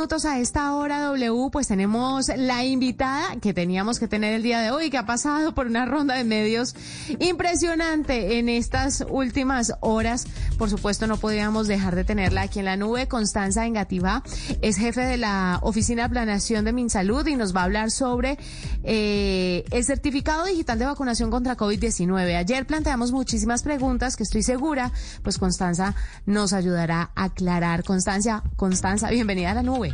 A esta hora W, pues tenemos la invitada que teníamos que tener el día de hoy, que ha pasado por una ronda de medios impresionante en estas últimas horas. Por supuesto, no podíamos dejar de tenerla aquí en la nube. Constanza Engativá es jefe de la Oficina de Planeación de MinSalud y nos va a hablar sobre eh, el certificado digital de vacunación contra COVID-19. Ayer planteamos muchísimas preguntas que estoy segura, pues Constanza nos ayudará a aclarar. Constancia, Constanza, bienvenida a la nube.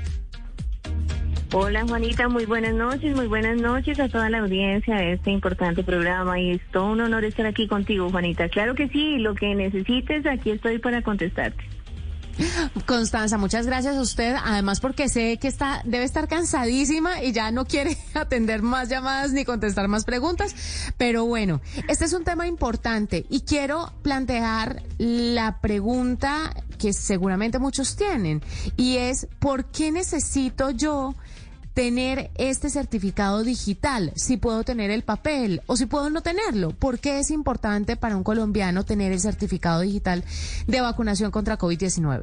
Hola Juanita, muy buenas noches, muy buenas noches a toda la audiencia de este importante programa y es todo un honor estar aquí contigo Juanita. Claro que sí, lo que necesites, aquí estoy para contestarte. Constanza, muchas gracias a usted, además porque sé que está debe estar cansadísima y ya no quiere atender más llamadas ni contestar más preguntas, pero bueno, este es un tema importante y quiero plantear la pregunta que seguramente muchos tienen y es ¿por qué necesito yo tener este certificado digital, si puedo tener el papel o si puedo no tenerlo. ¿Por qué es importante para un colombiano tener el certificado digital de vacunación contra COVID-19?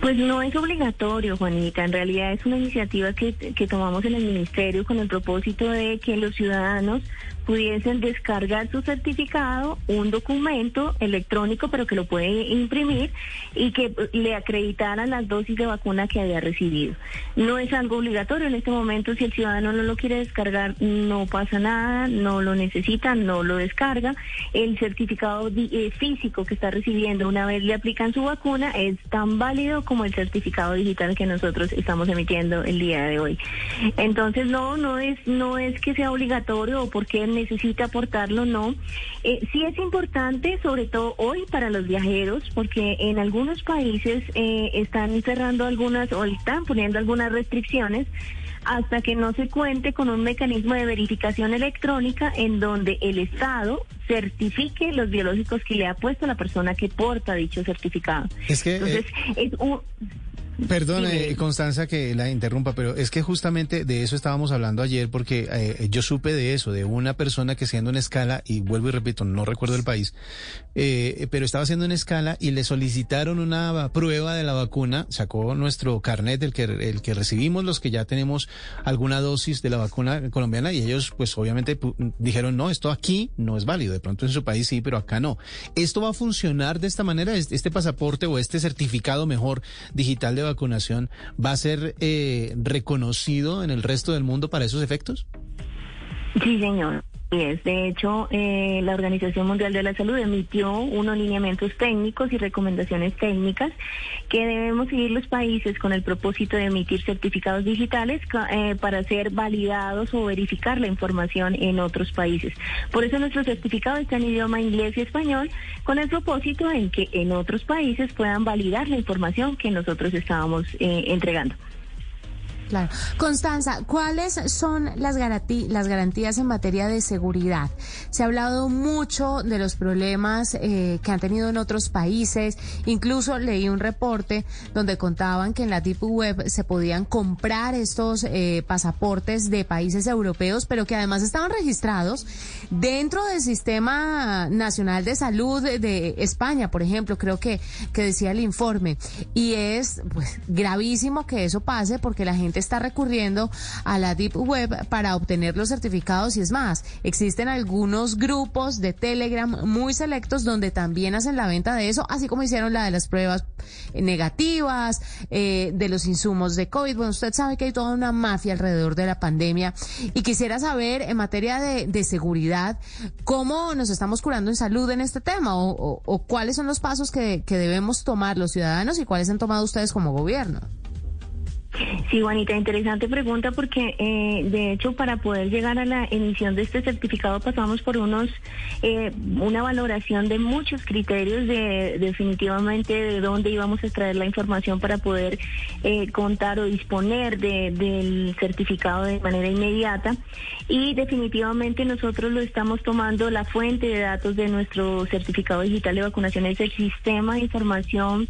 Pues no es obligatorio, Juanita. En realidad es una iniciativa que, que tomamos en el Ministerio con el propósito de que los ciudadanos pudiesen descargar su certificado, un documento electrónico, pero que lo puede imprimir y que le acreditaran las dosis de vacuna que había recibido. No es algo obligatorio en este momento. Si el ciudadano no lo quiere descargar, no pasa nada, no lo necesita, no lo descarga. El certificado eh, físico que está recibiendo una vez le aplican su vacuna es tan válido como el certificado digital que nosotros estamos emitiendo el día de hoy. Entonces, no, no es, no es que sea obligatorio o porque necesita aportarlo, no. Eh, sí es importante, sobre todo hoy para los viajeros, porque en algunos países eh, están cerrando algunas o están poniendo algunas restricciones hasta que no se cuente con un mecanismo de verificación electrónica en donde el Estado certifique los biológicos que le ha puesto la persona que porta dicho certificado. Es que, Entonces, es un... Perdón, eh, Constanza, que la interrumpa, pero es que justamente de eso estábamos hablando ayer, porque eh, yo supe de eso, de una persona que haciendo una escala, y vuelvo y repito, no recuerdo el país, eh, pero estaba haciendo una escala y le solicitaron una prueba de la vacuna, sacó nuestro carnet, el que, el que recibimos los que ya tenemos alguna dosis de la vacuna colombiana, y ellos pues obviamente dijeron, no, esto aquí no es válido, de pronto en su país sí, pero acá no. ¿Esto va a funcionar de esta manera? ¿Este este pasaporte o este certificado mejor digital de vacunación va a ser eh, reconocido en el resto del mundo para esos efectos? Sí, señor. Es, de hecho, eh, la Organización Mundial de la Salud emitió unos lineamientos técnicos y recomendaciones técnicas que debemos seguir los países con el propósito de emitir certificados digitales eh, para ser validados o verificar la información en otros países. Por eso nuestro certificado está en idioma inglés y español, con el propósito en que en otros países puedan validar la información que nosotros estábamos eh, entregando. Claro. Constanza, ¿cuáles son las, las garantías en materia de seguridad? Se ha hablado mucho de los problemas eh, que han tenido en otros países. Incluso leí un reporte donde contaban que en la Deep Web se podían comprar estos eh, pasaportes de países europeos, pero que además estaban registrados dentro del Sistema Nacional de Salud de, de España, por ejemplo, creo que, que decía el informe. Y es pues, gravísimo que eso pase porque la gente está recurriendo a la Deep Web para obtener los certificados y es más, existen algunos grupos de Telegram muy selectos donde también hacen la venta de eso, así como hicieron la de las pruebas eh, negativas, eh, de los insumos de COVID. Bueno, usted sabe que hay toda una mafia alrededor de la pandemia y quisiera saber en materia de, de seguridad cómo nos estamos curando en salud en este tema o, o- o cuáles son los pasos que, que debemos tomar los ciudadanos y cuáles han tomado ustedes como gobierno. Sí, Juanita, interesante pregunta porque eh, de hecho para poder llegar a la emisión de este certificado pasamos por unos eh, una valoración de muchos criterios de definitivamente de dónde íbamos a extraer la información para poder eh, contar o disponer de, del certificado de manera inmediata. Y definitivamente nosotros lo estamos tomando la fuente de datos de nuestro certificado digital de vacunación es el sistema de información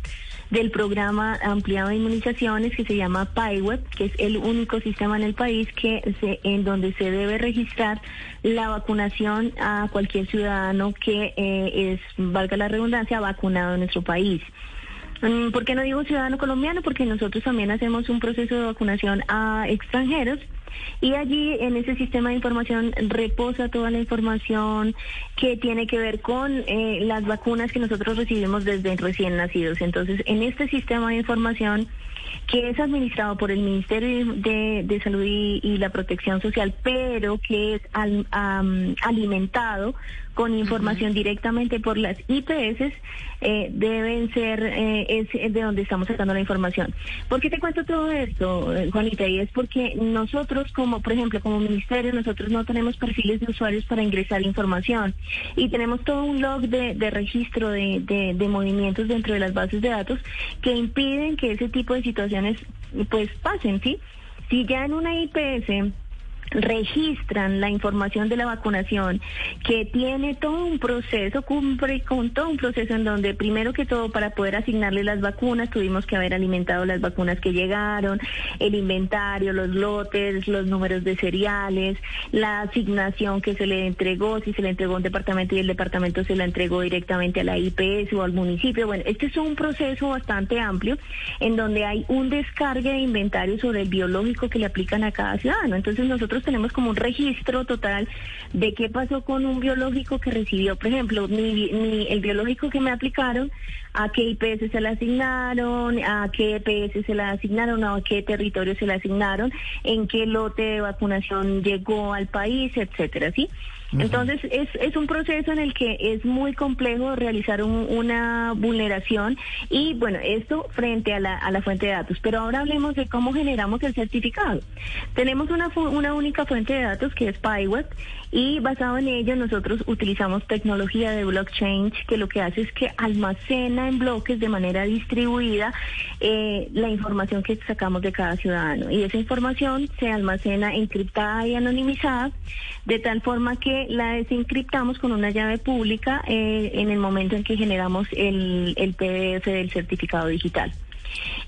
del programa ampliado de inmunizaciones que se llama PIWEB, que es el único sistema en el país que se, en donde se debe registrar la vacunación a cualquier ciudadano que eh, es, valga la redundancia, vacunado en nuestro país. Mm, ¿Por qué no digo ciudadano colombiano? Porque nosotros también hacemos un proceso de vacunación a extranjeros y allí en ese sistema de información reposa toda la información que tiene que ver con eh, las vacunas que nosotros recibimos desde recién nacidos. Entonces, en este sistema de información que es administrado por el Ministerio de, Salud y, la Protección Social, pero que es alimentado con información directamente por las IPS, eh, deben ser, eh, es, de donde estamos sacando la información. ¿Por qué te cuento todo esto, eh, Juanita? Y es porque nosotros, como por ejemplo, como ministerio, nosotros no tenemos perfiles de usuarios para ingresar información y tenemos todo un log de, registro de, de movimientos dentro de las bases de datos que impiden que ese tipo de situaciones pues pasen, ¿sí? Si ya en una IPS registran la información de la vacunación, que tiene todo un proceso, cumple con todo un proceso en donde primero que todo para poder asignarle las vacunas tuvimos que haber alimentado las vacunas que llegaron, el inventario, los lotes, los números de seriales, la asignación que se le entregó, si se le entregó a un departamento y el departamento se la entregó directamente a la IPS o al municipio. Bueno, este es un proceso bastante amplio en donde hay un descargue de inventario sobre el biológico que le aplican a cada ciudadano. Entonces nosotros tenemos como un registro total de qué pasó con un biológico que recibió, por ejemplo, el biológico que me aplicaron, a qué IPS se le asignaron, a qué EPS se le asignaron, a qué territorio se le asignaron, en qué lote de vacunación llegó al país, etcétera, ¿sí? Entonces, es, es un proceso en el que es muy complejo realizar una vulneración y, bueno, esto frente a la, a la fuente de datos. Pero ahora hablemos de cómo generamos el certificado. Tenemos una, una única fuente de datos que es PyWeb y basado en ello nosotros utilizamos tecnología de blockchain que lo que hace es que almacena en bloques de manera distribuida eh, la información que sacamos de cada ciudadano y esa información se almacena encriptada y anonimizada de tal forma que la desencriptamos con una llave pública eh, en el momento en que generamos el, el PDF del certificado digital.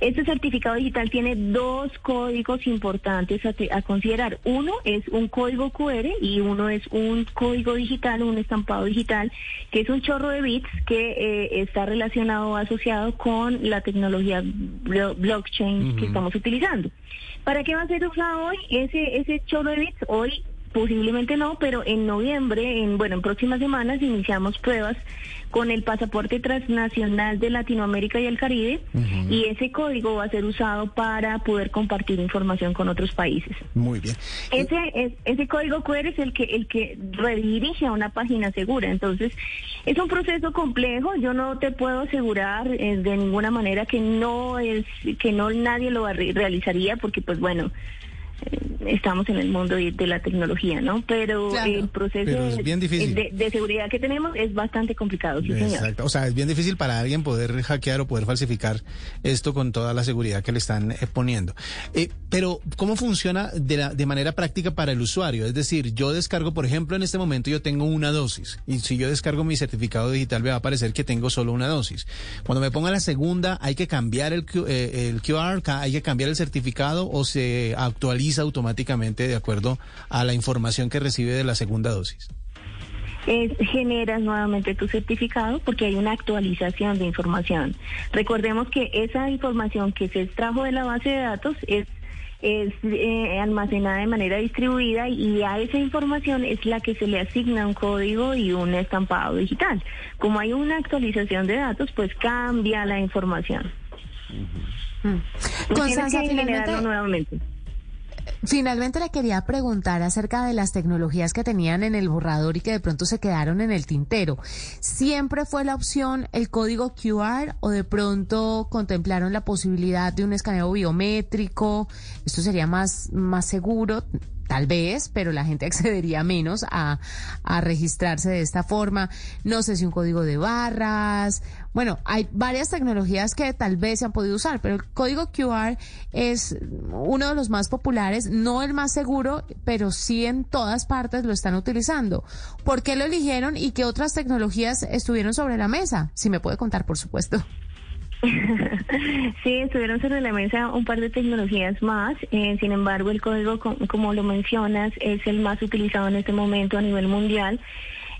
Este certificado digital tiene dos códigos importantes a, considerar. Uno es un código QR y uno es un código digital, un estampado digital, que es un chorro de bits que eh, está relacionado o asociado con la tecnología blockchain que estamos utilizando. ¿Para qué va a ser usado hoy ese, ese chorro de bits? Hoy Posiblemente no, pero en noviembre, en bueno, en próximas semanas iniciamos pruebas con el pasaporte transnacional de Latinoamérica y el Caribe y ese código va a ser usado para poder compartir información con otros países. Muy bien. Ese es, ese código QR es el que el que redirige a una página segura. Entonces, es un proceso complejo, yo no te puedo asegurar eh, de ninguna manera que no es que no nadie lo realizaría porque pues bueno, estamos en el mundo de, la tecnología, ¿no? Pero el proceso De, seguridad que tenemos es bastante complicado, sí, Exacto. O sea, es bien difícil para alguien poder hackear o poder falsificar esto con toda la seguridad que le están eh, poniendo. Eh, pero, ¿cómo funciona de, la, de manera práctica para el usuario? Es decir, yo descargo, por ejemplo, en este momento yo tengo una dosis y si yo descargo mi certificado digital me va a aparecer que tengo solo una dosis. Cuando me ponga la segunda, hay que cambiar el, eh, el QR, hay que cambiar el certificado o se actualiza automáticamente de acuerdo a la información que recibe de la segunda dosis? generas nuevamente tu certificado porque hay una actualización de información. Recordemos que esa información que se extrajo de la base de datos es es eh, almacenada de manera distribuida y a esa información es la que se le asigna un código y un estampado digital. Como hay una actualización de datos, pues cambia la información. Uh finalmente... nuevamente. Finalmente le quería preguntar acerca de las tecnologías que tenían en el borrador y que de pronto se quedaron en el tintero. ¿Siempre fue la opción el código QR o de pronto contemplaron la posibilidad de un escaneo biométrico? ¿Esto sería más, más seguro? Tal vez, pero la gente accedería menos a, a, registrarse de esta forma. No sé si un código de barras. Bueno, hay varias tecnologías que tal vez se han podido usar, pero el código QR es uno de los más populares, no el más seguro, pero sí en todas partes lo están utilizando. ¿Por qué lo eligieron y qué otras tecnologías estuvieron sobre la mesa? Si me puede contar, por supuesto. sí, estuvieron sobre la mesa un par de tecnologías más. Eh, sin embargo, el código, como lo mencionas, es el más utilizado en este momento a nivel mundial.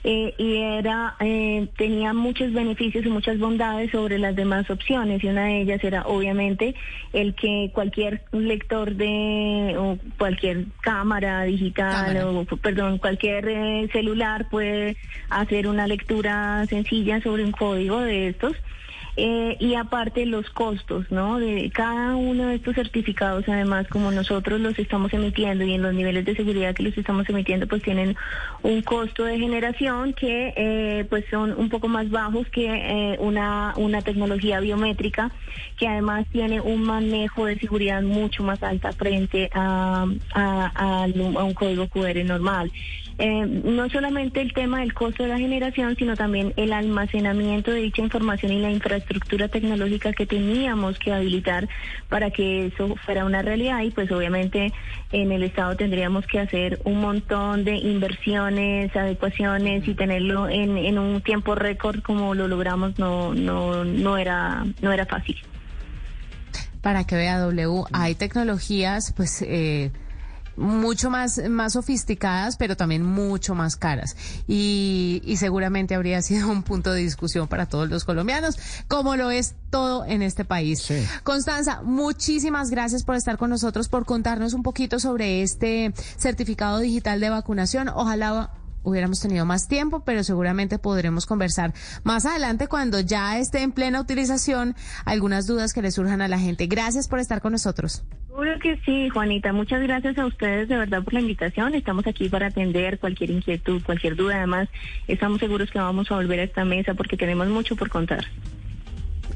Eh, y era eh, tenía muchos beneficios y muchas bondades sobre las demás opciones y una de ellas era obviamente el que cualquier lector de o cualquier cámara digital o perdón cualquier celular puede hacer una lectura sencilla sobre un código de estos eh, y aparte los costos, ¿no? De cada uno de estos certificados, además, como nosotros los estamos emitiendo y en los niveles de seguridad que los estamos emitiendo, pues tienen un costo de generación que eh, pues son un poco más bajos que eh, una, una tecnología biométrica que además tiene un manejo de seguridad mucho más alta frente a, a, a un código QR normal. Eh, no solamente el tema del costo de la generación, sino también el almacenamiento de dicha información y la infraestructura tecnológica que teníamos que habilitar para que eso fuera una realidad y pues obviamente en el Estado tendríamos que hacer un montón de inversiones, adecuaciones y tenerlo en, en un tiempo récord como lo logramos no, no, no, era, no era fácil. Para que vea W, hay tecnologías pues... Eh mucho más, más sofisticadas, pero también mucho más caras. Y, y seguramente habría sido un punto de discusión para todos los colombianos, como lo es todo en este país. Constanza, muchísimas gracias por estar con nosotros, por contarnos un poquito sobre este certificado digital de vacunación. Ojalá hubiéramos tenido más tiempo, pero seguramente podremos conversar más adelante cuando ya esté en plena utilización algunas dudas que le surjan a la gente. Gracias por estar con nosotros. Seguro que sí, Juanita. Muchas gracias a ustedes de verdad por la invitación. Estamos aquí para atender cualquier inquietud, cualquier duda. Además, estamos seguros que vamos a volver a esta mesa porque tenemos mucho por contar.